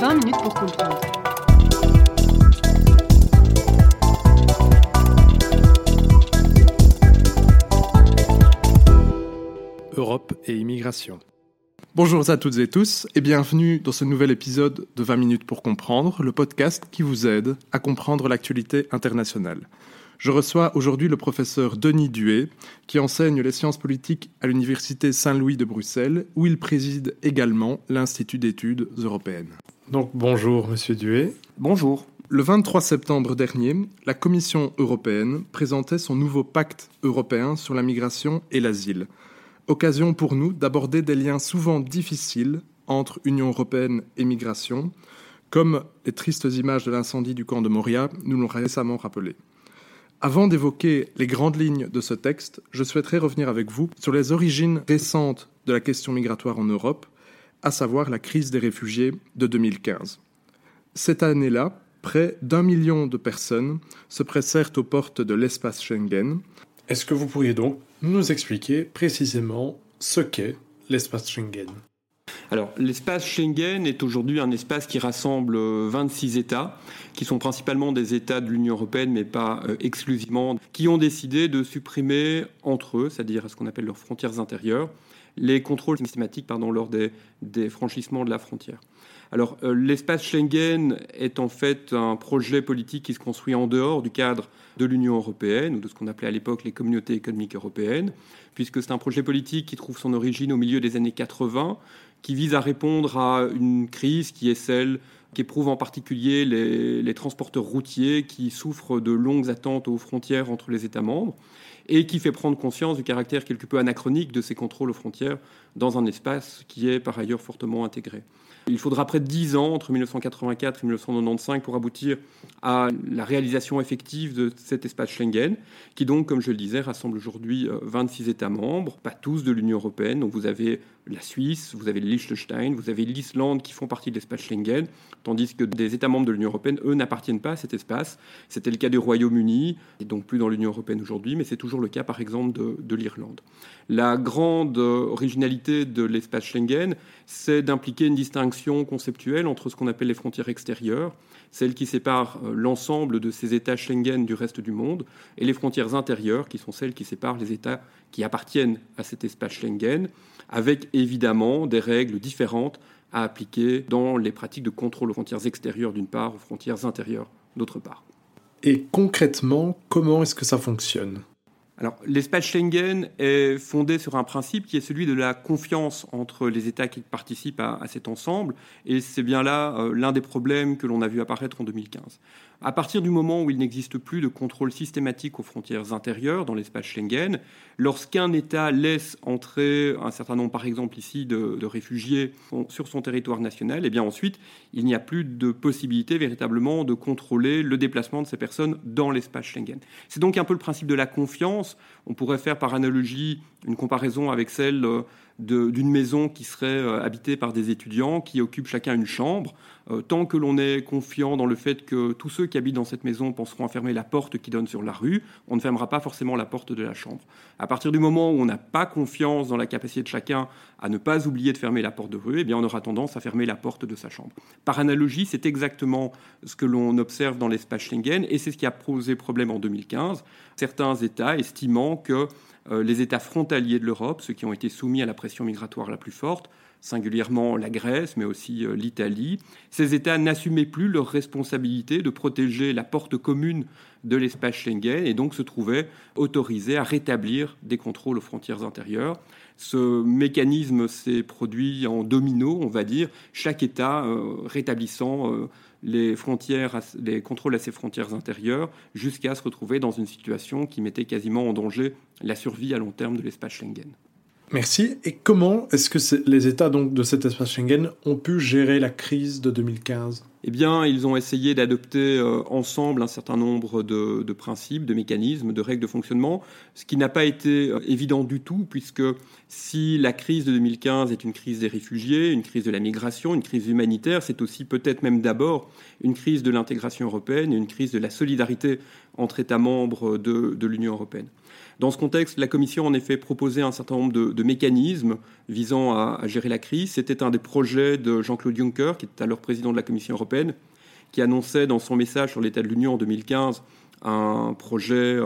20 minutes pour comprendre. Europe et immigration. Bonjour à toutes et tous et bienvenue dans ce nouvel épisode de 20 minutes pour comprendre, le podcast qui vous aide à comprendre l'actualité internationale. Je reçois aujourd'hui le professeur Denis Duet, qui enseigne les sciences politiques à l'Université Saint-Louis de Bruxelles, où il préside également l'Institut d'études européennes. Donc bonjour Monsieur Duet. Bonjour. Le 23 septembre dernier, la Commission européenne présentait son nouveau pacte européen sur la migration et l'asile. Occasion pour nous d'aborder des liens souvent difficiles entre Union européenne et migration, comme les tristes images de l'incendie du camp de Moria nous l'ont récemment rappelé. Avant d'évoquer les grandes lignes de ce texte, je souhaiterais revenir avec vous sur les origines récentes de la question migratoire en Europe, à savoir la crise des réfugiés de 2015. Cette année-là, près d'un million de personnes se pressèrent aux portes de l'espace Schengen. Est-ce que vous pourriez donc nous expliquer précisément ce qu'est l'espace Schengen? Alors, l'espace Schengen est aujourd'hui un espace qui rassemble 26 euh, États, qui sont principalement des États de l'Union européenne, mais pas euh, exclusivement, qui ont décidé de supprimer entre eux, c'est-à-dire ce qu'on appelle leurs frontières intérieures, les contrôles systématiques pardon, lors des, franchissements de la frontière. Alors, euh, l'espace Schengen est en fait un projet politique qui se construit en dehors du cadre de l'Union européenne, ou de ce qu'on appelait à l'époque les communautés économiques européennes, puisque c'est un projet politique qui trouve son origine au milieu des années 80, qui vise à répondre à une crise qui est celle qu'éprouvent en particulier les, transporteurs routiers qui souffrent de longues attentes aux frontières entre les États membres et qui fait prendre conscience du caractère quelque peu anachronique de ces contrôles aux frontières dans un espace qui est par ailleurs fortement intégré. Il faudra près de 10 ans, entre 1984 et 1995, pour aboutir à la réalisation effective de cet espace Schengen, qui donc, comme je le disais, rassemble aujourd'hui 26 euh, États membres, pas tous de l'Union européenne. Donc vous avez la Suisse, vous avez le Liechtenstein, vous avez l'Islande qui font partie de l'espace Schengen, tandis que des États membres de l'Union européenne, eux, n'appartiennent pas à cet espace. C'était le cas du Royaume-Uni, et donc plus dans l'Union européenne aujourd'hui, mais c'est toujours le cas, par exemple, de, de l'Irlande. La grande originalité de l'espace Schengen, c'est d'impliquer une distinction conceptuelle entre ce qu'on appelle les frontières extérieures, celles qui séparent euh, l'ensemble de ces États Schengen du reste du monde, et les frontières intérieures, qui sont celles qui séparent les États qui appartiennent à cet espace Schengen, avec évidemment des règles différentes à appliquer dans les pratiques de contrôle aux frontières extérieures d'une part, aux frontières intérieures d'autre part. Et concrètement, comment est-ce que ça fonctionne? Alors, l'espace Schengen est fondé sur un principe qui est celui de la confiance entre les États qui participent à, cet ensemble, et c'est bien là euh, l'un des problèmes que l'on a vu apparaître en 2015. À partir du moment où il n'existe plus de contrôle systématique aux frontières intérieures dans l'espace Schengen, lorsqu'un État laisse entrer un certain nombre, par exemple ici, de, réfugiés sur son territoire national, et eh bien ensuite, il n'y a plus de possibilité véritablement de contrôler le déplacement de ces personnes dans l'espace Schengen. C'est donc un peu le principe de la confiance. On pourrait faire par analogie une comparaison avec celle euh, d'une maison qui serait euh, habitée par des étudiants qui occupent chacun une chambre. Euh, tant que l'on est confiant dans le fait que tous ceux qui habitent dans cette maison penseront à fermer la porte qui donne sur la rue, on ne fermera pas forcément la porte de la chambre. À partir du moment où on n'a pas confiance dans la capacité de chacun à ne pas oublier de fermer la porte de rue, eh bien on aura tendance à fermer la porte de sa chambre. Par analogie, c'est exactement ce que l'on observe dans l'espace Schengen et c'est ce qui a posé problème en 2015. Certains États estimant que les États frontaliers de l'Europe, ceux qui ont été soumis à la pression migratoire la plus forte, singulièrement la Grèce, mais aussi euh, l'Italie. Ces États n'assumaient plus leur responsabilité de protéger la porte commune de l'espace Schengen et donc se trouvaient autorisés à rétablir des contrôles aux frontières intérieures. Ce mécanisme s'est produit en domino, on va dire, chaque État euh, rétablissant les, frontières, les contrôles à ses frontières intérieures, jusqu'à se retrouver dans une situation qui mettait quasiment en danger la survie à long terme de l'espace Schengen. Merci. Et comment est-ce que les États donc, de cet espace Schengen ont pu gérer la crise de 2015 eh bien, ils ont essayé d'adopter euh, ensemble un certain nombre de, principes, de mécanismes, de règles de fonctionnement, ce qui n'a pas été euh, évident du tout, puisque si la crise de 2015 est une crise des réfugiés, une crise de la migration, une crise humanitaire, c'est aussi peut-être même d'abord une crise de l'intégration européenne et une crise de la solidarité entre États membres de l'Union européenne. Dans ce contexte, la Commission en effet proposé un certain nombre de, mécanismes visant à, gérer la crise. C'était un des projets de Jean-Claude Juncker, qui était alors président de la Commission européenne, qui annonçait dans son message sur l'état de l'Union en 2015 un projet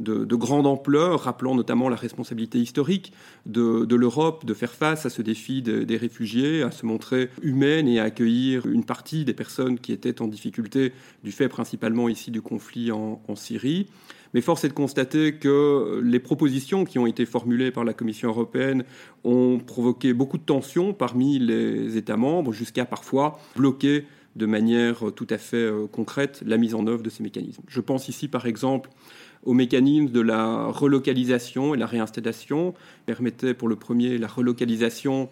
de, grande ampleur, rappelant notamment la responsabilité historique de, l'Europe de faire face à ce défi des réfugiés, à se montrer humaine et à accueillir une partie des personnes qui étaient en difficulté du fait principalement ici du conflit en Syrie. Mais force est de constater que les propositions qui ont été formulées par la Commission européenne ont provoqué beaucoup de tensions parmi les États membres, jusqu'à parfois bloquer de manière tout à fait euh, concrète la mise en œuvre de ces mécanismes. Je pense ici par exemple au mécanisme de la relocalisation et la réinstallation, permettait pour le premier la relocalisation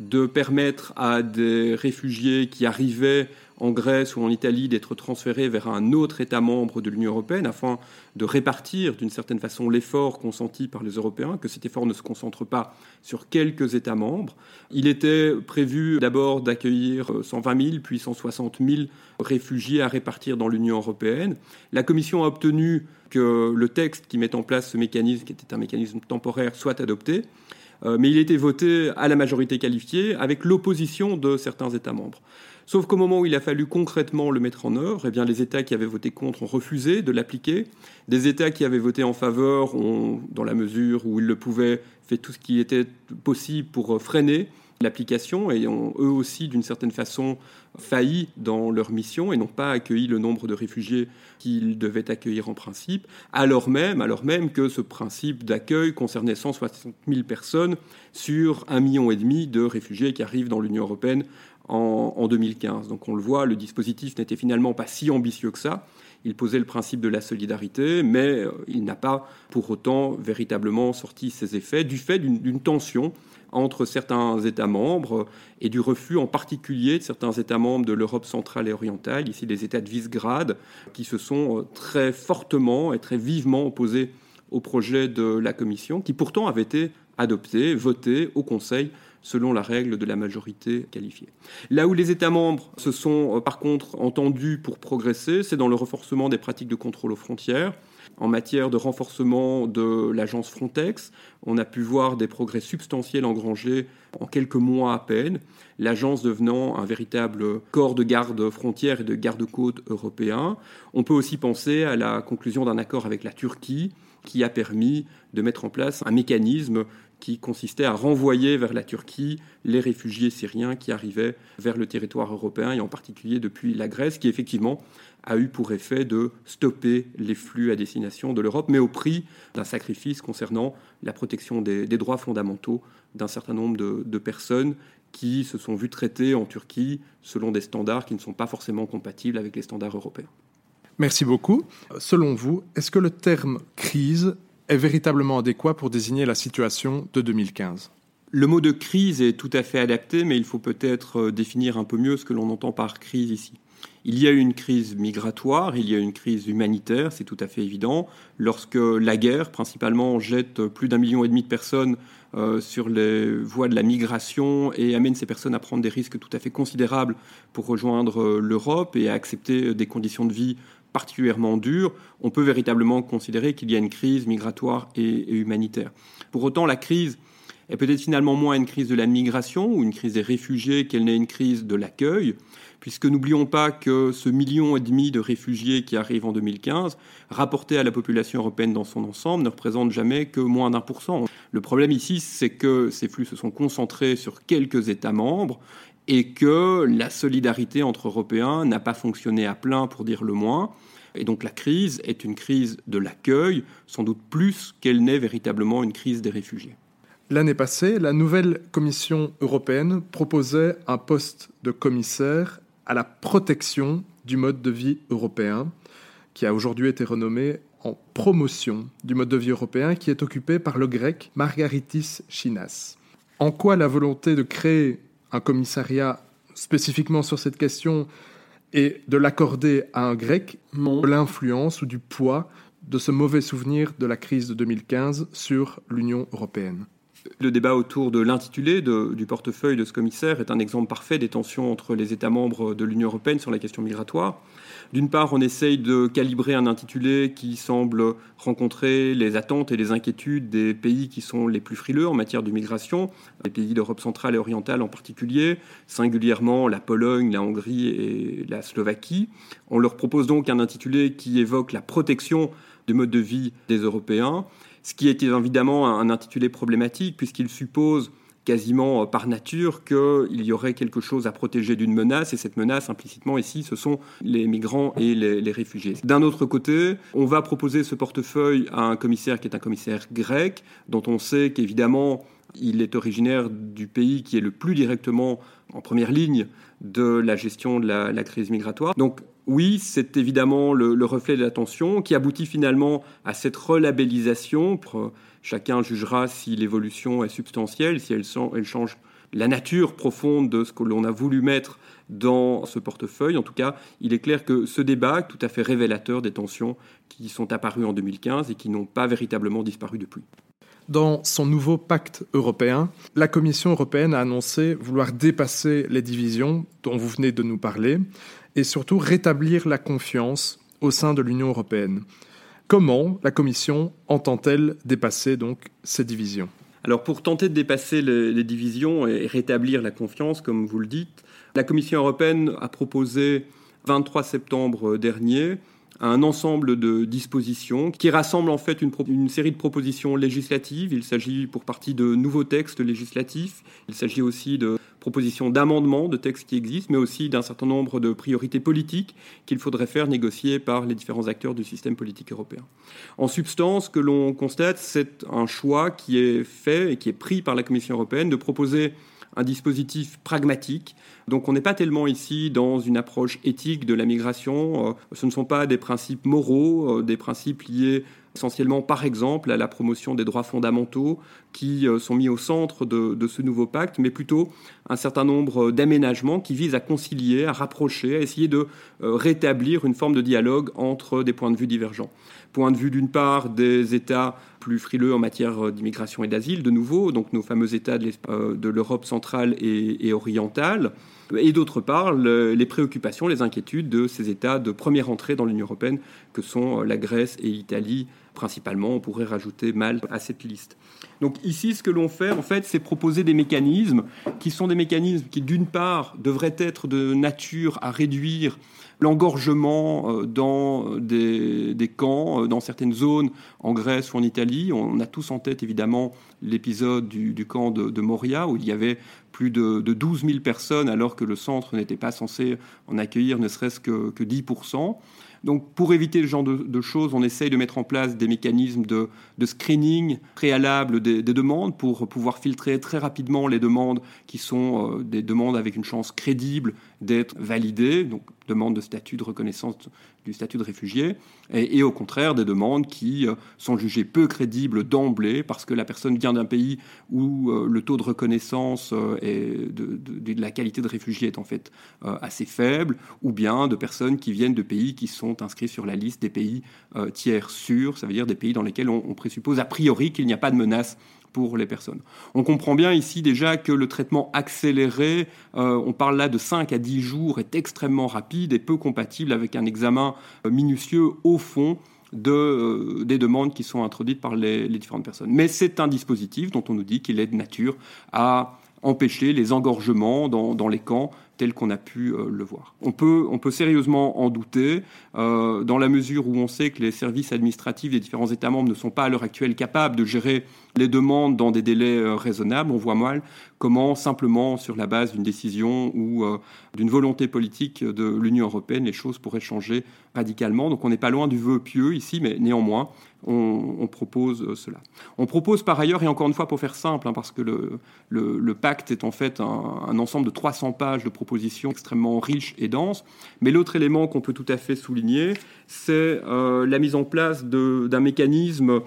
de permettre à des réfugiés qui arrivaient en Grèce ou en Italie d'être transférés vers un autre État membre de l'Union européenne afin de répartir d'une certaine façon l'effort consenti par les Européens, que cet effort ne se concentre pas sur quelques États membres. Il était prévu d'abord d'accueillir 120 000 puis 160 000 réfugiés à répartir dans l'Union européenne. La Commission a obtenu que le texte qui met en place ce mécanisme, qui était un mécanisme temporaire, soit adopté. Euh, mais il a été voté à la majorité qualifiée avec l'opposition de certains États membres. Sauf qu'au moment où il a fallu concrètement le mettre en œuvre, eh bien, les États qui avaient voté contre ont refusé de l'appliquer. Des États qui avaient voté en faveur ont, dans la mesure où ils le pouvaient, fait tout ce qui était possible pour freiner l'application et ont eux aussi, d'une certaine façon, failli dans leur mission et n'ont pas accueilli le nombre de réfugiés qu'ils devaient accueillir en principe, alors même, alors même que ce principe d'accueil concernait 160 000 personnes sur un million et demi de réfugiés qui arrivent dans l'Union européenne en, en 2015. Donc on le voit, le dispositif n'était finalement pas si ambitieux que ça. Il posait le principe de la solidarité, mais euh, il n'a pas pour autant véritablement sorti ses effets du fait d'une tension entre certains États membres et du refus en particulier de certains États membres de l'Europe centrale et orientale, ici les États de Visegrad, qui se sont euh, très fortement et très vivement opposés au projet de la Commission, qui pourtant avait été adopté, voté au Conseil selon la règle de la majorité qualifiée. Là où les États membres se sont euh, par contre entendus pour progresser, c'est dans le renforcement des pratiques de contrôle aux frontières. En matière de renforcement de l'agence Frontex, on a pu voir des progrès substantiels engrangés en quelques mois à peine, l'agence devenant un véritable corps de garde frontières et de garde-côtes européen. On peut aussi penser à la conclusion d'un accord avec la Turquie qui a permis de mettre en place un mécanisme qui consistait à renvoyer vers la Turquie les réfugiés syriens qui arrivaient vers le territoire européen, et en particulier depuis la Grèce, qui effectivement a eu pour effet de stopper les flux à destination de l'Europe, mais au prix d'un sacrifice concernant la protection des, droits fondamentaux d'un certain nombre de, de personnes qui se sont vues traitées en Turquie selon des standards qui ne sont pas forcément compatibles avec les standards européens. Merci beaucoup. Selon vous, est-ce que le terme crise est véritablement adéquat pour désigner la situation de 2015 le mot de crise est tout à fait adapté, mais il faut peut-être euh, définir un peu mieux ce que l'on entend par crise ici. Il y a eu une crise migratoire, il y a eu une crise humanitaire, c'est tout à fait évident. Lorsque la guerre, principalement, jette plus d'un million et demi de personnes euh, sur les voies de la migration et amène ces personnes à prendre des risques tout à fait considérables pour rejoindre euh, l'Europe et à accepter des conditions de vie particulièrement dur, on peut véritablement considérer qu'il y a une crise migratoire et, humanitaire. Pour autant, la crise est peut-être finalement moins une crise de la migration ou une crise des réfugiés qu'elle n'est une crise de l'accueil, puisque n'oublions pas que ce million et demi de réfugiés qui arrivent en 2015, rapporté à la population européenne dans son ensemble, ne représente jamais que moins d'un pour cent. Le problème ici, c'est que ces flux se sont concentrés sur quelques États membres et que la solidarité entre Européens n'a pas fonctionné à plein, pour dire le moins. Et donc la crise est une crise de l'accueil, sans doute plus qu'elle n'est véritablement une crise des réfugiés. L'année passée, la nouvelle Commission européenne proposait un poste de commissaire à la protection du mode de vie européen, qui a aujourd'hui été renommé en promotion du mode de vie européen, qui est occupé par le grec Margaritis Chinas. En quoi la volonté de créer un commissariat spécifiquement sur cette question et de l'accorder à un grec l'influence ou du poids de ce mauvais souvenir de la crise de 2015 sur l'Union européenne. Le débat autour de l'intitulé du portefeuille de ce commissaire est un exemple parfait des tensions entre les États membres de l'Union européenne sur la question migratoire. D'une part, on essaye de calibrer un intitulé qui semble rencontrer les attentes et les inquiétudes des pays qui sont les plus frileux en matière de migration, les pays d'Europe centrale et orientale en particulier, singulièrement la Pologne, la Hongrie et la Slovaquie. On leur propose donc un intitulé qui évoque la protection du mode de vie des Européens, ce qui est évidemment un intitulé problématique puisqu'il suppose quasiment euh, par nature qu'il y aurait quelque chose à protéger d'une menace, et cette menace, implicitement ici, ce sont les migrants et les, réfugiés. D'un autre côté, on va proposer ce portefeuille à un commissaire qui est un commissaire grec, dont on sait qu'évidemment, il est originaire du pays qui est le plus directement en première ligne de la gestion de la, crise migratoire. Donc oui, c'est évidemment le, le, reflet de l'attention qui aboutit finalement à cette relabellisation. Chacun jugera si l'évolution est substantielle, si elle, change la nature profonde de ce que l'on a voulu mettre dans ce portefeuille. En tout cas, il est clair que ce débat, tout à fait révélateur des tensions qui sont apparues en 2015 et qui n'ont pas véritablement disparu depuis. Dans son nouveau pacte européen, la Commission européenne a annoncé vouloir dépasser les divisions dont vous venez de nous parler et surtout rétablir la confiance au sein de l'Union européenne. Comment la Commission entend-elle dépasser donc ces divisions? Alors pour tenter de dépasser les, divisions et rétablir la confiance, comme vous le dites, la Commission européenne a proposé 23 septembre dernier un ensemble de dispositions qui rassemblent en fait une, une, série de propositions législatives. Il s'agit pour partie de nouveaux textes législatifs. Il s'agit aussi de propositions d'amendements de textes qui existent, mais aussi d'un certain nombre de priorités politiques qu'il faudrait faire négocier par les différents acteurs du système politique européen. En substance, ce que l'on constate, c'est un choix qui est fait et qui est pris par la Commission européenne de proposer un dispositif pragmatique. Donc on n'est pas tellement ici dans une approche éthique de la migration. Euh, ce ne sont pas des principes moraux, euh, des principes liés essentiellement par exemple à la promotion des droits fondamentaux qui euh, sont mis au centre de, ce nouveau pacte, mais plutôt un certain nombre d'aménagements qui visent à concilier, à rapprocher, à essayer de rétablir une forme de dialogue entre des points de vue divergents. Point de vue d'une part des États plus frileux en matière euh, d'immigration et d'asile, de nouveau, donc nos fameux États de l'Europe centrale et, orientale, et d'autre part les préoccupations, les inquiétudes de ces États de première entrée dans l'Union européenne que sont la Grèce et l'Italie principalement. On pourrait rajouter Malte à cette liste. Donc ici, ce que l'on fait, en fait, c'est proposer des mécanismes qui sont des mécanismes qui, d'une part, devraient être de nature à réduire l'engorgement euh, dans des, camps, euh, dans certaines zones en Grèce ou en Italie. On a tous en tête évidemment l'épisode du, camp de, Moria où il y avait plus de, de 12 000 personnes alors que le centre n'était pas censé en accueillir ne serait-ce que, que 10% donc pour éviter ce genre de, choses, on essaye de mettre en place des mécanismes de, screening préalable des, demandes pour pouvoir filtrer très rapidement les demandes qui sont euh, des demandes avec une chance crédible d'être validées, donc demande de statut de reconnaissance du statut de réfugié, et, au contraire des demandes qui euh, sont jugées peu crédibles d'emblée parce que la personne vient d'un pays où euh, le taux de reconnaissance et de, de, la qualité de réfugié est en fait assez faible, ou bien de personnes qui viennent de pays qui sont inscrits sur la liste des pays euh, tiers sûrs, ça veut dire des pays dans lesquels on, présuppose a priori qu'il n'y a pas de menace pour les personnes. On comprend bien ici déjà que le traitement accéléré, euh, on parle là de 5 à 10 jours, est extrêmement rapide et peu compatible avec un examen euh, minutieux au fond de, des demandes qui sont introduites par les, différentes personnes. Mais c'est un dispositif dont on nous dit qu'il est de nature à empêcher les engorgements dans les camps tel qu'on a pu euh, le voir. On peut, on peut sérieusement en douter, euh, dans la mesure où on sait que les services administratifs des différents États membres ne sont pas à l'heure actuelle capables de gérer les demandes dans des délais euh, raisonnables. On voit mal comment, simplement sur la base d'une décision ou d'une volonté politique de l'Union européenne, les choses pourraient changer radicalement. Donc on n'est pas loin du vœu pieux ici, mais néanmoins, on, propose cela. On propose par ailleurs, et encore une fois pour faire simple, hein, parce que le, pacte est en fait un, un ensemble de 300 pages de propositions extrêmement riche et dense. Mais l'autre élément qu'on peut tout à fait souligner, c'est euh, la mise en place d'un mécanisme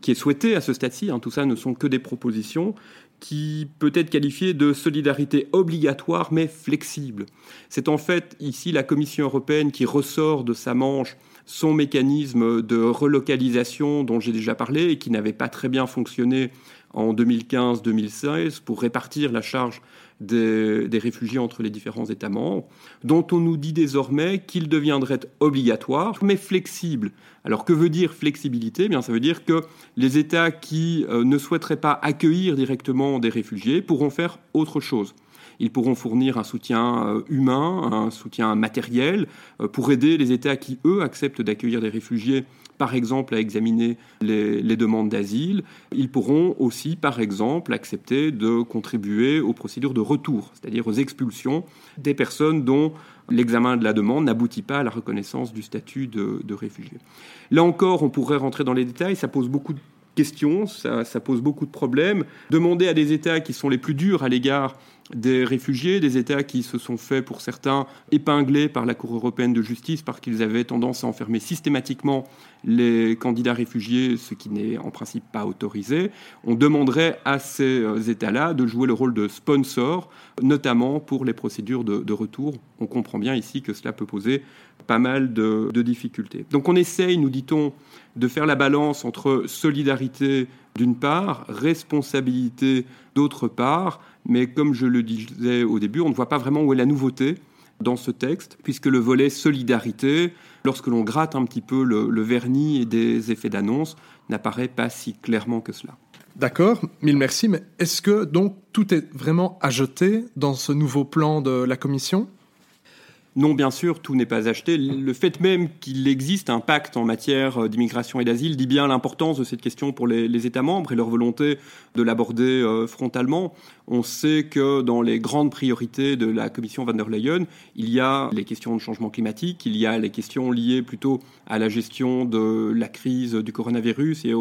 qui est souhaité à ce stade-ci, hein, tout ça ne sont que des propositions, qui peut être qualifiée de solidarité obligatoire mais flexible. C'est en fait ici la Commission européenne qui ressort de sa manche son mécanisme de relocalisation dont j'ai déjà parlé et qui n'avait pas très bien fonctionné en 2015-2016 pour répartir la charge des, réfugiés entre les différents États membres, dont on nous dit désormais qu'il deviendrait obligatoire, mais flexible. Alors que veut dire flexibilité? Eh Bien, ça veut dire que les États qui euh, ne souhaiteraient pas accueillir directement des réfugiés pourront faire autre chose. Ils pourront fournir un soutien euh, humain, un soutien matériel euh, pour aider les États qui, eux, acceptent d'accueillir des réfugiés par exemple, à examiner les, demandes d'asile. Ils pourront aussi, par exemple, accepter de contribuer aux procédures de retour, c'est-à-dire aux expulsions des personnes dont l'examen de la demande n'aboutit pas à la reconnaissance du statut de, réfugié. Là encore, on pourrait rentrer dans les détails, ça pose beaucoup de questions, ça, ça, pose beaucoup de problèmes. Demander à des États qui sont les plus durs à l'égard des réfugiés, des États qui se sont fait, pour certains, épingler par la Cour européenne de justice parce qu'ils avaient tendance à enfermer systématiquement les candidats réfugiés, ce qui n'est en principe pas autorisé. On demanderait à ces euh, États-là de jouer le rôle de sponsor, notamment pour les procédures de, retour. On comprend bien ici que cela peut poser pas mal de, difficultés. Donc on essaye, nous dit-on, de faire la balance entre solidarité d'une part, responsabilité d'autre part, mais comme je le disais au début, on ne voit pas vraiment où est la nouveauté dans ce texte, puisque le volet solidarité, lorsque l'on gratte un petit peu le, vernis et des effets d'annonce, n'apparaît pas si clairement que cela. D'accord, mille merci, mais est-ce que donc tout est vraiment à jeter dans ce nouveau plan de la Commission? Non, bien sûr, tout n'est pas acheté. Le fait même qu'il existe un pacte en matière d'immigration et d'asile dit bien l'importance de cette question pour les, États membres et leur volonté de l'aborder euh, frontalement. On sait que dans les grandes priorités de la Commission van der Leyen, il y a les questions de changement climatique, il y a les questions liées plutôt à la gestion de la crise du coronavirus et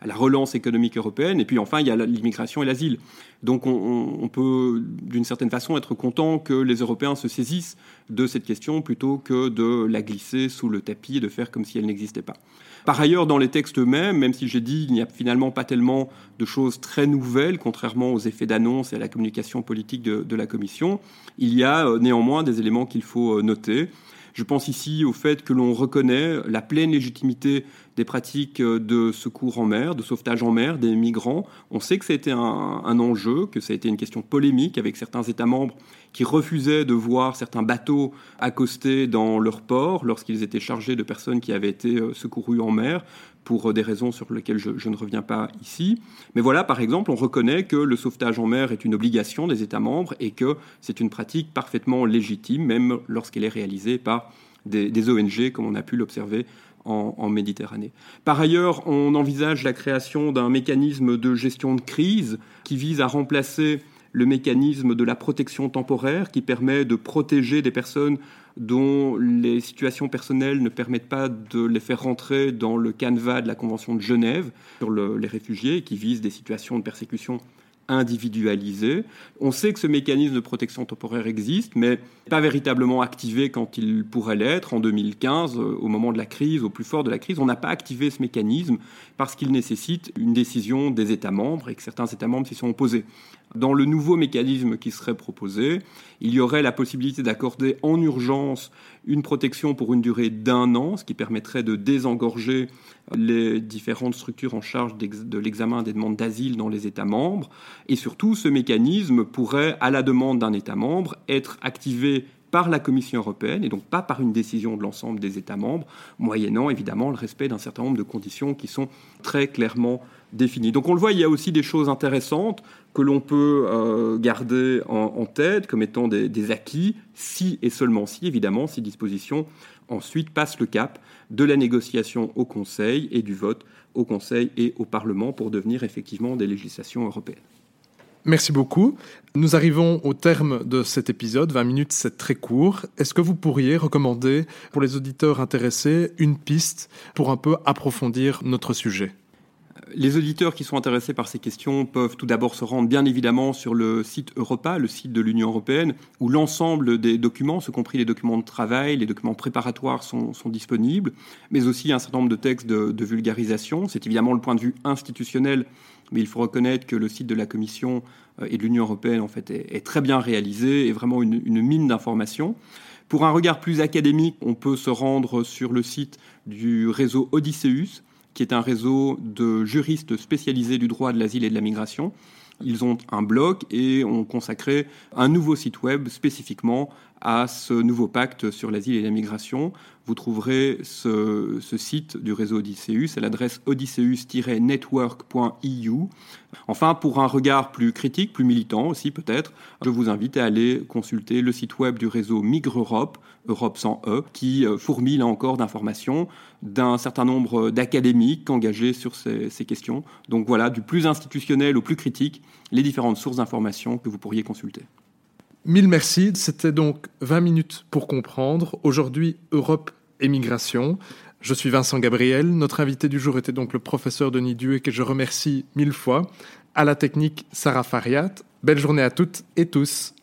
à la relance économique européenne, et puis enfin il y a l'immigration et l'asile. Donc on, peut d'une certaine façon être content que les Européens se saisissent de cette question plutôt que de la glisser sous le tapis et de faire comme si elle n'existait pas. Par ailleurs, dans les textes eux-mêmes, même si j'ai dit qu'il n'y a finalement pas tellement de choses très nouvelles, contrairement aux effets d'annonce et à la communication politique de, la Commission, il y a euh, néanmoins des éléments qu'il faut euh, noter. Je pense ici au fait que l'on reconnaît la pleine légitimité des pratiques de secours en mer, de sauvetage en mer des migrants. On sait que ça a été un, un enjeu, que ça a été une question polémique avec certains États membres qui refusaient de voir certains bateaux accostés dans leur port lorsqu'ils étaient chargés de personnes qui avaient été euh, secourues en mer pour des raisons sur lesquelles je, ne reviens pas ici. Mais voilà, par exemple, on reconnaît que le sauvetage en mer est une obligation des États membres et que c'est une pratique parfaitement légitime, même lorsqu'elle est réalisée par des, ONG, comme on a pu l'observer en, en, Méditerranée. Par ailleurs, on envisage la création d'un mécanisme de gestion de crise qui vise à remplacer le mécanisme de la protection temporaire qui permet de protéger des personnes dont les situations personnelles ne permettent pas de les faire rentrer dans le canevas de la Convention de Genève sur les réfugiés, qui vise des situations de persécution individualisées. On sait que ce mécanisme de protection temporaire existe, mais pas véritablement activé quand il pourrait l'être. En 2015, euh, au moment de la crise, au plus fort de la crise, on n'a pas activé ce mécanisme parce qu'il nécessite une décision des États membres et que certains États membres s'y sont opposés. Dans le nouveau mécanisme qui serait proposé, il y aurait la possibilité d'accorder en urgence une protection pour une durée d'un an, ce qui permettrait de désengorger les différentes structures en charge de l'examen des demandes d'asile dans les États membres. Et surtout, ce mécanisme pourrait, à la demande d'un État membre, être activé par la Commission européenne et donc pas par une décision de l'ensemble des États membres, moyennant évidemment le respect d'un certain nombre de conditions qui sont très clairement Donc on le voit, il y a aussi des choses intéressantes que l'on peut euh, garder en, tête comme étant des, acquis, si et seulement si, évidemment, ces dispositions ensuite passent le cap de la négociation au Conseil et du vote au Conseil et au Parlement pour devenir effectivement des législations européennes. Merci beaucoup. Nous arrivons au terme de cet épisode. 20 minutes, c'est très court. Est-ce que vous pourriez recommander pour les auditeurs intéressés une piste pour un peu approfondir notre sujet? Les auditeurs qui sont intéressés par ces questions peuvent tout d'abord se rendre bien évidemment sur le site Europa, le site de l'Union européenne, où l'ensemble des documents, y compris les documents de travail, les documents préparatoires sont, disponibles, mais aussi un certain nombre de textes de, vulgarisation. C'est évidemment le point de vue institutionnel mais il faut reconnaître que le site de la Commission euh, et de l'Union européenne est, très bien réalisé et vraiment une mine d'informations. Pour un regard plus académique, on peut se rendre sur le site du réseau Odysseus, qui est un réseau de juristes spécialisés du droit de l'asile et de la migration. Ils ont un blog et ont consacré un nouveau site web spécifiquement à ce nouveau pacte sur l'asile et la migration. Vous trouverez ce, site du réseau Odysseus à l'adresse odysseus-network.eu. Enfin, pour un regard plus critique, plus militant aussi peut-être, je vous invite à aller consulter le site web du réseau Migre Europe, Europe sans E, qui fourmille là encore d'informations d'un certain nombre d'académiques engagés sur ces, ces questions. Donc voilà, du plus institutionnel au plus critique, les différentes sources d'informations que vous pourriez consulter. Mille merci. C'était donc 20 minutes pour comprendre. Aujourd'hui, Europe et migration. Je suis Vincent Gabriel. Notre invité du jour était donc le professeur Denis Duet, que je remercie mille fois. À la technique, Sarah Fariat. Belle journée à toutes et tous.